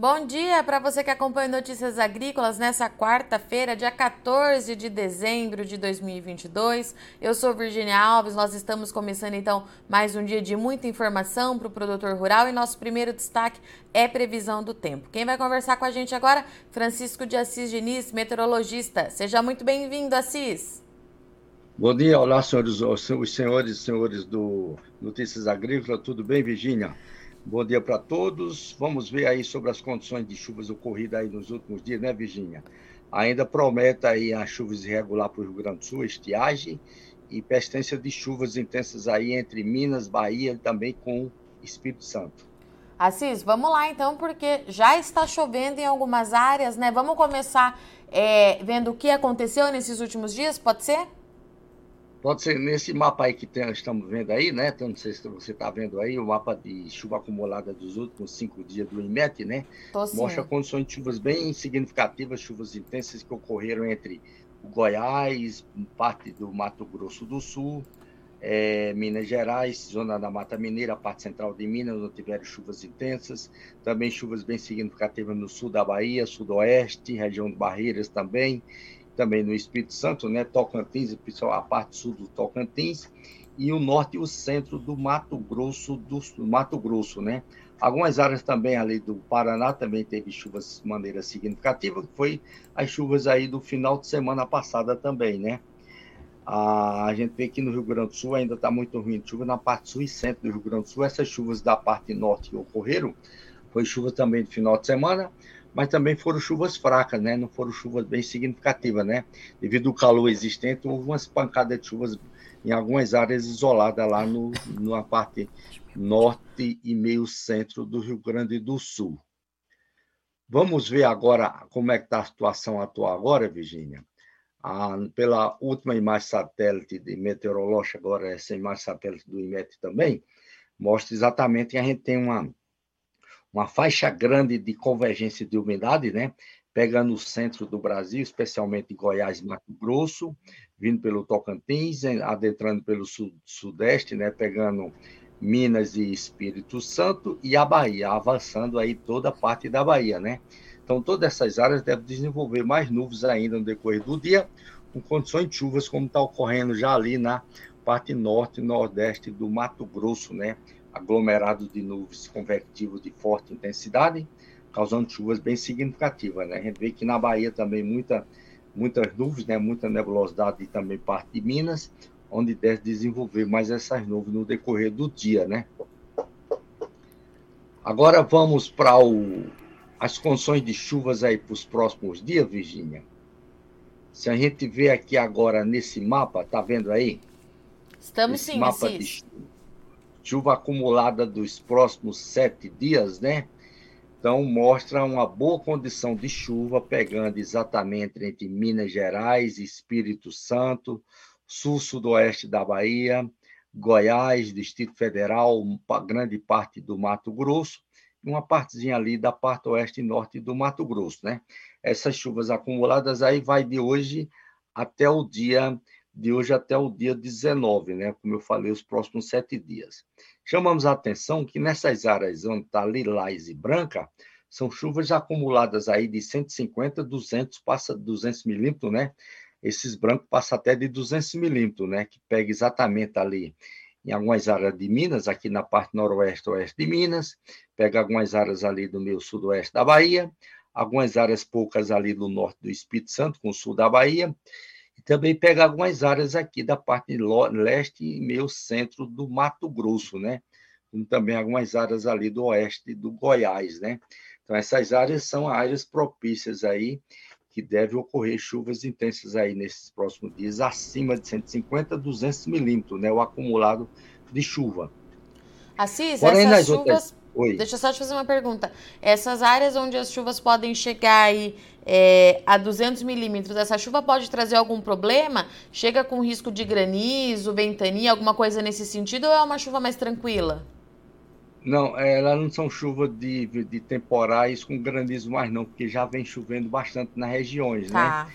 Bom dia para você que acompanha Notícias Agrícolas nessa quarta-feira, dia 14 de dezembro de 2022. Eu sou Virginia Alves, nós estamos começando então mais um dia de muita informação para o produtor rural e nosso primeiro destaque é previsão do tempo. Quem vai conversar com a gente agora? Francisco de Assis Diniz, meteorologista. Seja muito bem-vindo, Assis. Bom dia, olá, senhores, os senhores e senhores do Notícias Agrícolas, tudo bem, Virginia? Bom dia para todos. Vamos ver aí sobre as condições de chuvas ocorridas aí nos últimos dias, né, Virginia? Ainda promete aí as chuvas irregulares para o Rio Grande do Sul, estiagem e persistência de chuvas intensas aí entre Minas, Bahia e também com Espírito Santo. Assis, vamos lá então, porque já está chovendo em algumas áreas, né? Vamos começar é, vendo o que aconteceu nesses últimos dias, pode ser? Pode ser nesse mapa aí que tem, estamos vendo aí, né? Então, não sei se você está vendo aí, o mapa de chuva acumulada dos últimos cinco dias do IMET, né? Mostra condições de chuvas bem significativas, chuvas intensas que ocorreram entre o Goiás, parte do Mato Grosso do Sul, é, Minas Gerais, zona da Mata Mineira, parte central de Minas, onde tiveram chuvas intensas, também chuvas bem significativas no sul da Bahia, sudoeste, região de Barreiras também, também no Espírito Santo, né, Tocantins, a parte sul do Tocantins, e o norte e o centro do Mato Grosso, do, do Mato Grosso, né? Algumas áreas também ali do Paraná também teve chuvas de maneira significativa, que foi as chuvas aí do final de semana passada também, né? A, gente vê que no Rio Grande do Sul ainda está muito ruim de chuva na parte sul e centro do Rio Grande do Sul. Essas chuvas da parte norte que ocorreram, foi chuva também do final de semana, mas também foram chuvas fracas, né? Não foram chuvas bem significativas, né? Devido ao calor existente, houve umas pancadas de chuvas em algumas áreas isoladas lá no, na parte norte e meio centro do Rio Grande do Sul. Vamos ver agora como é que está a situação atual agora, Virginia. Ah, pela última imagem satélite de meteorológica, agora essa imagem satélite do IMET também, mostra exatamente que a gente tem uma uma faixa grande de convergência de umidade, né? Pegando o centro do Brasil, especialmente Goiás e Mato Grosso, vindo pelo Tocantins, adentrando pelo sudeste, né? Pegando Minas e Espírito Santo e a Bahia, avançando aí toda a parte da Bahia, né? Então, todas essas áreas devem desenvolver mais nuvens ainda no decorrer do dia, com condições de chuvas, como está ocorrendo já ali na parte norte e nordeste do Mato Grosso, né? Aglomerado de nuvens convectivos de forte intensidade, causando chuvas bem significativas. Né? A gente vê que na Bahia também muita, muitas nuvens, né? muita nebulosidade e também parte de Minas, onde deve desenvolver mais essas nuvens no decorrer do dia. Né? Agora vamos para as condições de chuvas aí para os próximos dias, Virgínia. Se a gente vê aqui agora nesse mapa, tá vendo aí? Estamos esse sim, mapa de chuva acumulada dos próximos sete dias, né? Então, mostra uma boa condição de chuva, pegando exatamente entre Minas Gerais, Espírito Santo, sul-sudoeste da Bahia, Goiás, Distrito Federal, grande parte do Mato Grosso, e uma partezinha ali da parte oeste e norte do Mato Grosso, né? Essas chuvas acumuladas aí vai de hoje até o dia de hoje até o dia 19, né? Como eu falei, os próximos sete dias. Chamamos a atenção que nessas áreas onde está lilás e branca, são chuvas acumuladas aí de 150, 200, passa 200 milímetros, né? Esses brancos passam até de 200 milímetros, né? Que pega exatamente ali em algumas áreas de Minas, aqui na parte noroeste oeste de Minas, pega algumas áreas ali do meio sudoeste da Bahia, algumas áreas poucas ali do norte do Espírito Santo, com o sul da Bahia, também pega algumas áreas aqui da parte leste e meio centro do Mato Grosso, né? Como também algumas áreas ali do oeste do Goiás, né? Então, essas áreas são áreas propícias aí que deve ocorrer chuvas intensas aí nesses próximos dias, acima de 150 a 200 milímetros, né? O acumulado de chuva. Assis, Porém, essas chuvas... Outras... Oi. Deixa eu só te fazer uma pergunta. Essas áreas onde as chuvas podem chegar aí é, a 200 milímetros, essa chuva pode trazer algum problema? Chega com risco de granizo, ventania, alguma coisa nesse sentido, ou é uma chuva mais tranquila? Não, elas não são chuvas de, de temporais com granizo mais não, porque já vem chovendo bastante nas regiões, tá. né?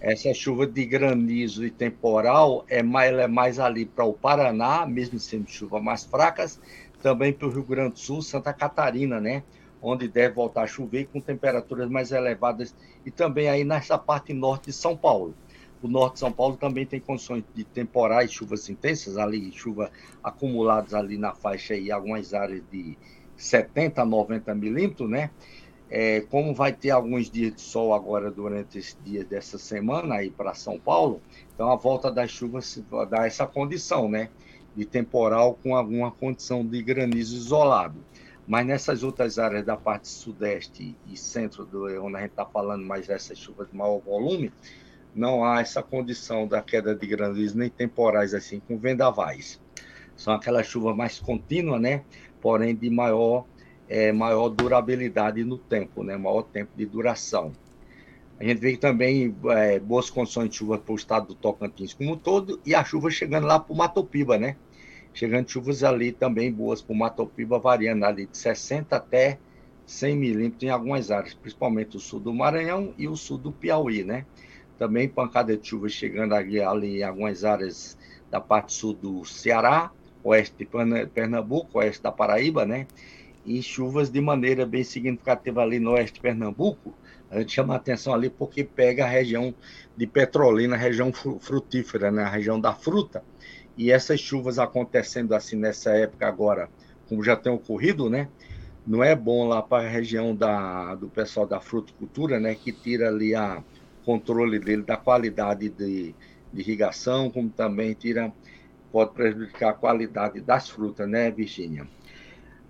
Essa chuva de granizo e temporal é mais, é mais ali para o Paraná, mesmo sendo chuva mais fracas, também para o Rio Grande do Sul, Santa Catarina, né? onde deve voltar a chover com temperaturas mais elevadas e também aí nessa parte norte de São Paulo. O norte de São Paulo também tem condições de temporais, chuvas intensas, ali, chuva acumuladas ali na faixa e algumas áreas de 70 a 90 milímetros, né? É, como vai ter alguns dias de sol agora durante esses dias dessa semana aí para São Paulo, então a volta das chuvas dá essa condição, né? De temporal com alguma condição de granizo isolado. Mas nessas outras áreas da parte sudeste e centro, do, onde a gente está falando mais dessas chuvas de maior volume, não há essa condição da queda de granizo nem temporais assim com vendavais. São aquelas chuvas mais contínuas, né? Porém de maior é, maior durabilidade no tempo, né? Maior tempo de duração. A gente vê também é, boas condições de chuva para o estado do Tocantins como um todo e a chuva chegando lá para o Matopiba, né? Chegando chuvas ali também boas para o Matopiba, variando ali de 60 até 100 milímetros em algumas áreas, principalmente o sul do Maranhão e o sul do Piauí, né? Também pancada de chuva chegando ali, ali em algumas áreas da parte sul do Ceará, oeste de Pernambuco, oeste da Paraíba, né? E chuvas de maneira bem significativa ali no oeste de Pernambuco. A gente chama atenção ali porque pega a região de Petrolina, a região frutífera, né? A região da fruta. E essas chuvas acontecendo assim nessa época agora, como já tem ocorrido, né? Não é bom lá para a região da, do pessoal da fruticultura, né? Que tira ali a controle dele da qualidade de, de irrigação, como também tira pode prejudicar a qualidade das frutas, né, Virgínia?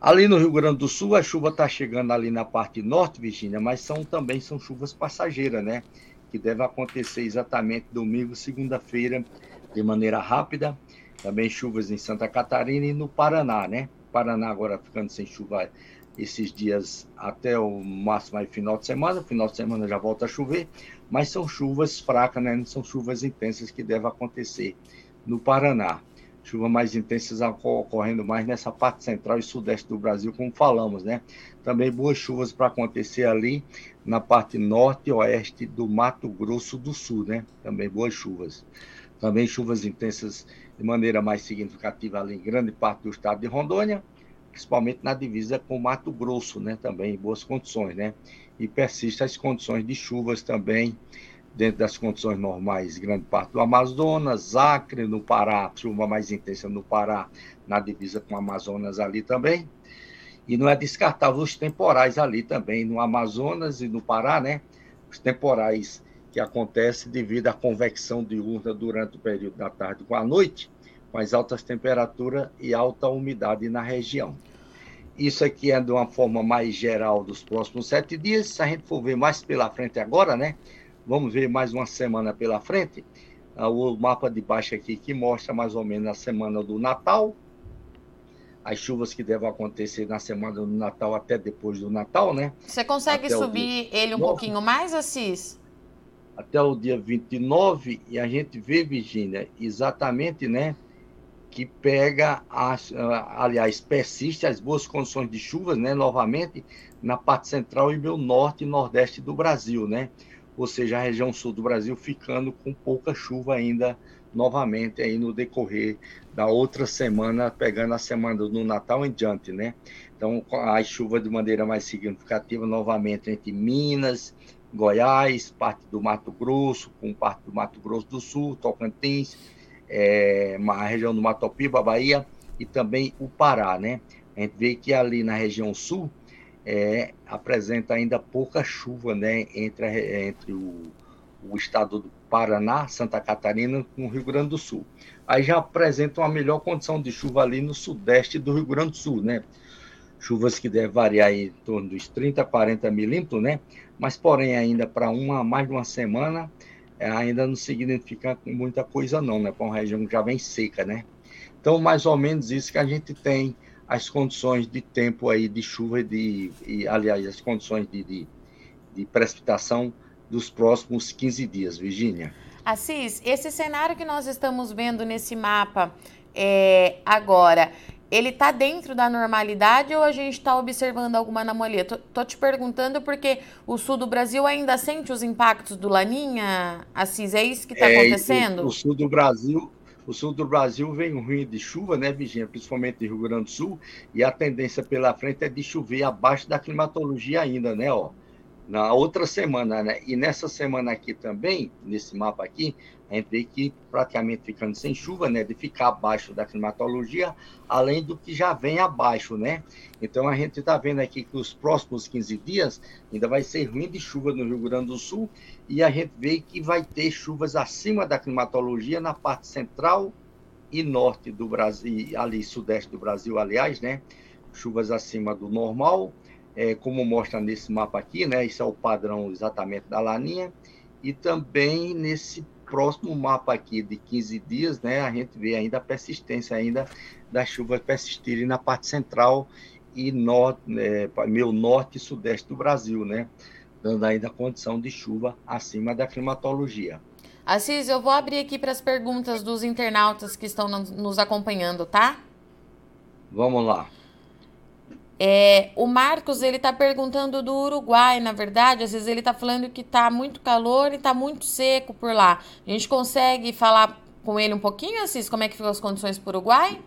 Ali no Rio Grande do Sul, a chuva está chegando ali na parte norte, Virgínia, mas são também são chuvas passageiras, né? Que deve acontecer exatamente domingo, segunda-feira, de maneira rápida. Também chuvas em Santa Catarina e no Paraná, né? Paraná agora ficando sem chuva esses dias até o máximo aí final de semana. Final de semana já volta a chover, mas são chuvas fracas, né? Não são chuvas intensas que devem acontecer no Paraná. Chuvas mais intensas ocorrendo mais nessa parte central e sudeste do Brasil, como falamos, né? Também boas chuvas para acontecer ali na parte norte e oeste do Mato Grosso do Sul, né? Também boas chuvas. Também chuvas intensas de maneira mais significativa ali em grande parte do estado de Rondônia, principalmente na divisa com Mato Grosso, né? Também em boas condições, né? E persistem as condições de chuvas também dentro das condições normais, grande parte do Amazonas, Acre, no Pará, chuva mais intensa no Pará, na divisa com o Amazonas ali também. E não é descartável os temporais ali também, no Amazonas e no Pará, né? Os temporais que acontecem devido à convecção diurna durante o período da tarde com a noite, com as altas temperaturas e alta umidade na região. Isso aqui é de uma forma mais geral dos próximos sete dias. Se a gente for ver mais pela frente agora, né? Vamos ver mais uma semana pela frente. Ah, o mapa de baixo aqui que mostra mais ou menos a semana do Natal, as chuvas que devem acontecer na semana do Natal até depois do Natal, né? Você consegue até subir ele um pouquinho mais, Assis? Até o dia 29, e a gente vê, Virgínia, exatamente, né? Que pega, as, ah, aliás, persiste as boas condições de chuvas, né? Novamente, na parte central e meio norte e nordeste do Brasil, né? ou seja, a região sul do Brasil ficando com pouca chuva ainda novamente aí no decorrer da outra semana, pegando a semana do Natal em diante, né? Então, a chuva de maneira mais significativa novamente entre Minas, Goiás, parte do Mato Grosso, com parte do Mato Grosso do Sul, Tocantins, é, a região do Mato Piba, Bahia e também o Pará, né? A gente vê que ali na região sul, é, apresenta ainda pouca chuva né, entre, a, entre o, o, estado do Paraná, Santa Catarina com o Rio Grande do Sul. Aí já apresenta uma melhor condição de chuva ali no sudeste do Rio Grande do Sul, né? Chuvas que devem variar em torno dos 30 a 40 milímetros, né? Mas, porém, ainda para uma mais de uma semana, é, ainda não significa muita coisa não, né? Para uma região que já vem seca, né? Então, mais ou menos isso que a gente tem as condições de tempo aí de chuva e de, e, aliás, as condições de, de, de precipitação dos próximos 15 dias, Virgínia. Assis, esse cenário que nós estamos vendo nesse mapa é, agora, ele está dentro da normalidade ou a gente está observando alguma anomalia? Tô, tô, te perguntando porque o sul do Brasil ainda sente os impactos do Laninha, Assis, é isso que está é, acontecendo? O, o, sul do Brasil, o sul do Brasil vem ruim de chuva, né, Virginia? Principalmente no Rio Grande do Sul, e a tendência pela frente é de chover abaixo da climatologia ainda, né, ó na outra semana, né? E nessa semana aqui também, nesse mapa aqui, a gente vê que praticamente ficando sem chuva, né? De ficar abaixo da climatologia, além do que já vem abaixo, né? Então a gente está vendo aqui que os próximos 15 dias ainda vai ser ruim de chuva no Rio Grande do Sul e a gente vê que vai ter chuvas acima da climatologia na parte central e norte do Brasil, ali sudeste do Brasil, aliás, né? Chuvas acima do normal é, como mostra nesse mapa aqui, né? Isso é o padrão exatamente da laninha. E também nesse próximo mapa aqui de 15 dias, né? A gente vê ainda a persistência ainda das chuvas persistirem na parte central e norte, é, meio norte e sudeste do Brasil, né? Dando ainda condição de chuva acima da climatologia. Assis, eu vou abrir aqui para as perguntas dos internautas que estão nos acompanhando, tá? Vamos lá. É, o Marcos, ele tá perguntando do Uruguai, na verdade, às vezes ele tá falando que tá muito calor e tá muito seco por lá. A gente consegue falar com ele um pouquinho, Assis, como é que ficam as condições para o Uruguai?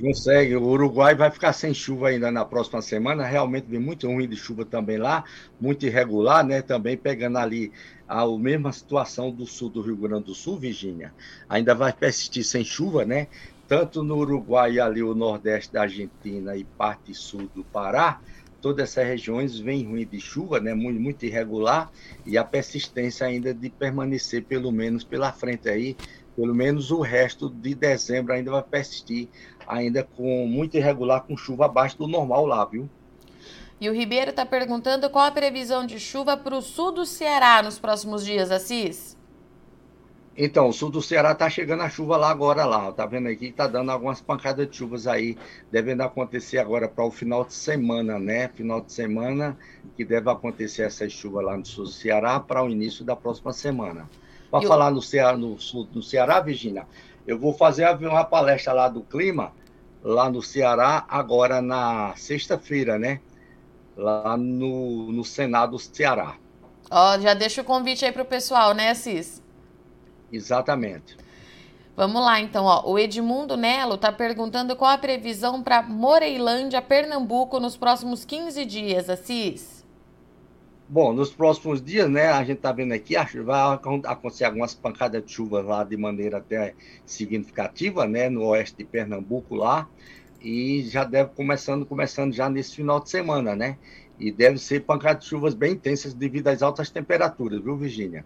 Consegue, o Uruguai vai ficar sem chuva ainda na próxima semana, realmente vem muito ruim de chuva também lá, muito irregular, né? Também pegando ali a mesma situação do sul do Rio Grande do Sul, Virgínia. Ainda vai persistir sem chuva, né? Tanto no Uruguai, ali o nordeste da Argentina e parte sul do Pará, todas essas regiões vêm ruim de chuva, né, muito, muito irregular, e a persistência ainda de permanecer pelo menos pela frente aí, pelo menos o resto de dezembro ainda vai persistir, ainda com muito irregular, com chuva abaixo do normal lá, viu? E o Ribeiro está perguntando qual a previsão de chuva para o sul do Ceará nos próximos dias, Assis? Então, o sul do Ceará está chegando a chuva lá agora lá. Tá vendo aqui? Está dando algumas pancadas de chuvas aí, devendo acontecer agora para o final de semana, né? Final de semana que deve acontecer essa chuva lá no sul do Ceará para o início da próxima semana. Para falar no Ceará, no sul do Ceará, Virginia, eu vou fazer uma palestra lá do clima lá no Ceará agora na sexta-feira, né? Lá no, no Senado Ceará. Ó, já deixa o convite aí para o pessoal, né, Assis? Exatamente. Vamos lá, então. Ó. O Edmundo Nelo está perguntando qual a previsão para Moreilândia, Pernambuco, nos próximos 15 dias, Assis. Bom, nos próximos dias, né, a gente está vendo aqui, vai acontecer algumas pancadas de chuva lá de maneira até significativa, né, no oeste de Pernambuco lá, e já deve começando, começando já nesse final de semana, né, e deve ser pancadas de chuvas bem intensas devido às altas temperaturas, viu, Virginia?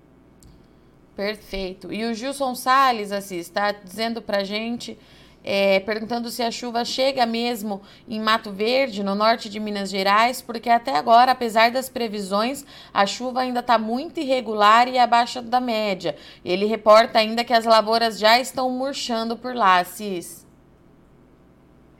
Perfeito. E o Gilson Salles, assim, está dizendo para gente, é, perguntando se a chuva chega mesmo em Mato Verde, no norte de Minas Gerais, porque até agora, apesar das previsões, a chuva ainda está muito irregular e abaixo da média. Ele reporta ainda que as lavouras já estão murchando por lá, Cis.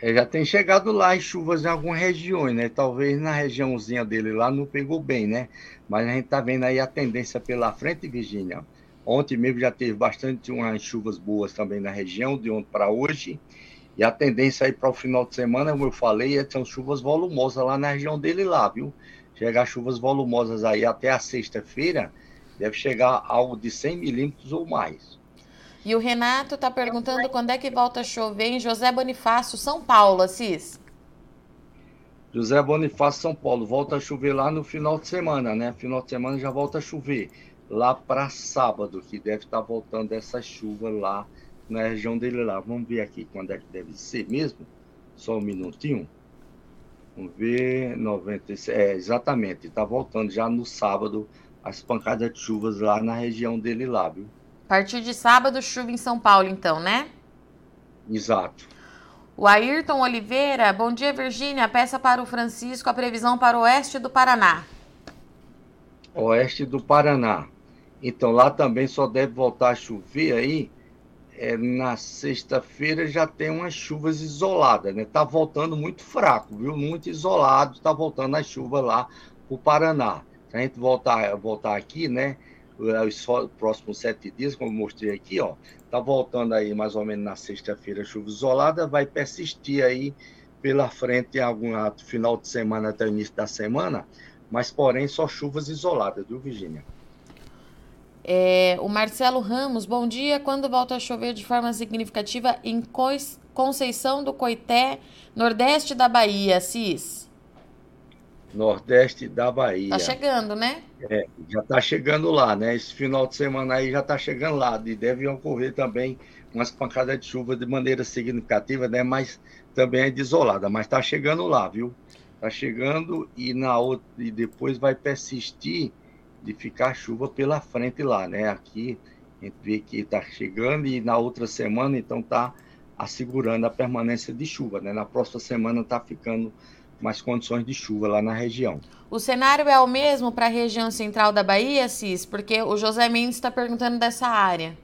É, já tem chegado lá as chuvas em algumas regiões, né? Talvez na regiãozinha dele lá não pegou bem, né? Mas a gente está vendo aí a tendência pela frente, Virgínia Ontem mesmo já teve bastante umas chuvas boas também na região, de ontem para hoje. E a tendência aí para o final de semana, como eu falei, é são chuvas volumosas lá na região dele lá, viu? Chegar chuvas volumosas aí até a sexta-feira, deve chegar algo de 100 milímetros ou mais. E o Renato está perguntando quando é que volta a chover em José Bonifácio, São Paulo, Assis. José Bonifácio, São Paulo, volta a chover lá no final de semana, né? Final de semana já volta a chover lá para sábado, que deve estar tá voltando essa chuva lá na região dele lá. Vamos ver aqui quando é que deve ser mesmo. Só um minutinho. Vamos ver, 96. É, exatamente, está voltando já no sábado as pancadas de chuvas lá na região dele lá, viu? A partir de sábado, chuva em São Paulo, então, né? Exato. O Ayrton Oliveira, bom dia, Virgínia. Peça para o Francisco a previsão para o oeste do Paraná. Oeste do Paraná. Então lá também só deve voltar a chover aí. É, na sexta-feira já tem umas chuvas isoladas, né? Tá voltando muito fraco, viu? Muito isolado, tá voltando a chuva lá o Paraná. Se a gente voltar, voltar aqui, né? Os próximos sete dias, como mostrei aqui, ó, tá voltando aí mais ou menos na sexta-feira chuva isolada, vai persistir aí pela frente em algum final de semana até o início da semana, mas porém só chuvas isoladas, viu, Virginia? É, o Marcelo Ramos, bom dia. Quando volta a chover de forma significativa em Conceição do Coité, nordeste da Bahia, Cis? Nordeste da Bahia. Tá chegando, né? É, já tá chegando lá, né? Esse final de semana aí já tá chegando lá. E deve ocorrer também umas pancadas de chuva de maneira significativa, né? Mas também é desolada, mas tá chegando lá, viu? Tá chegando e na outra, e depois vai persistir de ficar chuva pela frente lá, né? Aqui a gente vê que está chegando e na outra semana então está assegurando a permanência de chuva, né? Na próxima semana está ficando mais condições de chuva lá na região. O cenário é o mesmo para a região central da Bahia, Cis? Porque o José Mendes está perguntando dessa área.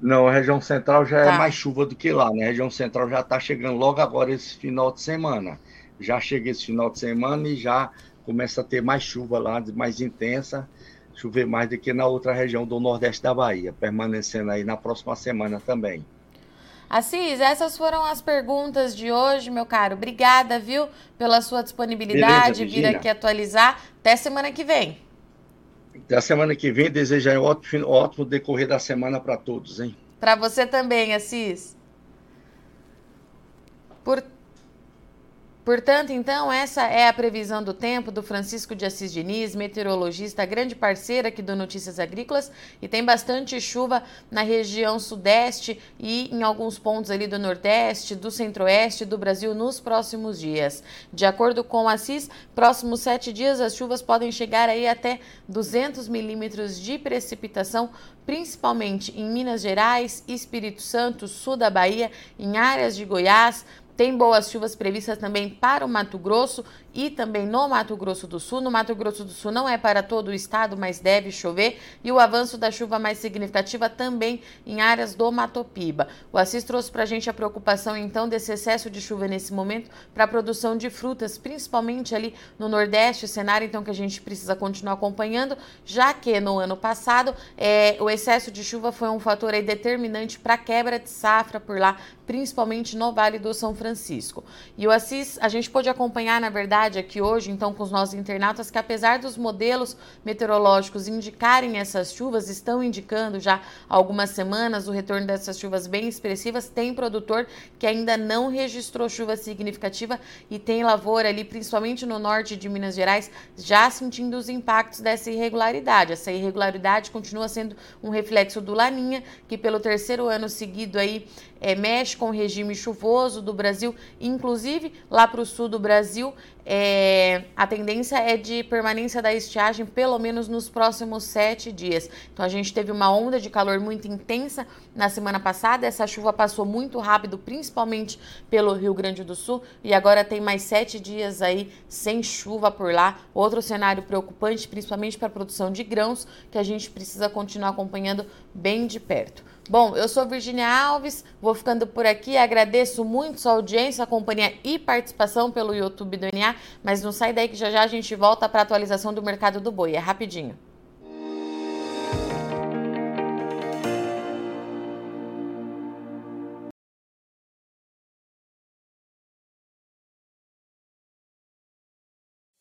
Não, a região central já é tá. é mais chuva do que lá, né? A região central já está chegando logo agora esse final de semana. Já chega esse final de semana e já começa a ter mais chuva lá, mais intensa, chover mais do que na outra região do Nordeste da Bahia, permanecendo aí na próxima semana também. Assis, essas foram as perguntas de hoje, meu caro. Obrigada, viu, pela sua disponibilidade, Beleza, vir aqui atualizar. Até semana que vem. Até semana que vem. Desejo um ótimo, ótimo decorrer da semana para todos, hein? Para você também, Assis. Por Portanto, então, essa é a previsão do tempo do Francisco de Assis Diniz, meteorologista, grande parceira aqui do Notícias Agrícolas, e tem bastante chuva na região sudeste e em alguns pontos ali do nordeste, do centro-oeste do Brasil nos próximos dias. De acordo com Assis, próximos sete dias as chuvas podem chegar aí até 200 milímetros de precipitação, principalmente em Minas Gerais, Espírito Santo, sul da Bahia, em áreas de Goiás, tem boas chuvas previstas também para o Mato Grosso e também no Mato Grosso do Sul. No Mato Grosso do Sul não é para todo o estado, mas deve chover. E o avanço da chuva mais significativa também em áreas do Mato Piba. O Assis trouxe para a gente a preocupação então desse excesso de chuva nesse momento para a produção de frutas, principalmente ali no Nordeste, cenário então que a gente precisa continuar acompanhando, já que no ano passado é, o excesso de chuva foi um fator aí determinante para a quebra de safra por lá, principalmente no Vale do São Francisco. E o Assis, a gente pôde acompanhar, na verdade, verdade aqui hoje, então, com os nossos internautas, que apesar dos modelos meteorológicos indicarem essas chuvas, estão indicando já há algumas semanas o retorno dessas chuvas bem expressivas, tem produtor que ainda não registrou chuva significativa e tem lavoura ali, principalmente no norte de Minas Gerais, já sentindo os impactos dessa irregularidade. Essa irregularidade continua sendo um reflexo do Laninha, que pelo terceiro ano seguido aí é, mexe com o regime chuvoso do Brasil, inclusive lá para o sul do Brasil, é, a tendência é de permanência da estiagem pelo menos nos próximos sete dias. Então a gente teve uma onda de calor muito intensa na semana passada, essa chuva passou muito rápido, principalmente pelo Rio Grande do Sul, e agora tem mais sete dias aí sem chuva por lá. Outro cenário preocupante, principalmente para a produção de grãos, que a gente precisa continuar acompanhando bem de perto. Bom, eu sou Virginia Alves, vou ficando por aqui. Agradeço muito sua audiência, companhia e participação pelo YouTube do NA, mas não sai daí que já já a gente volta para a atualização do mercado do boi. É rapidinho.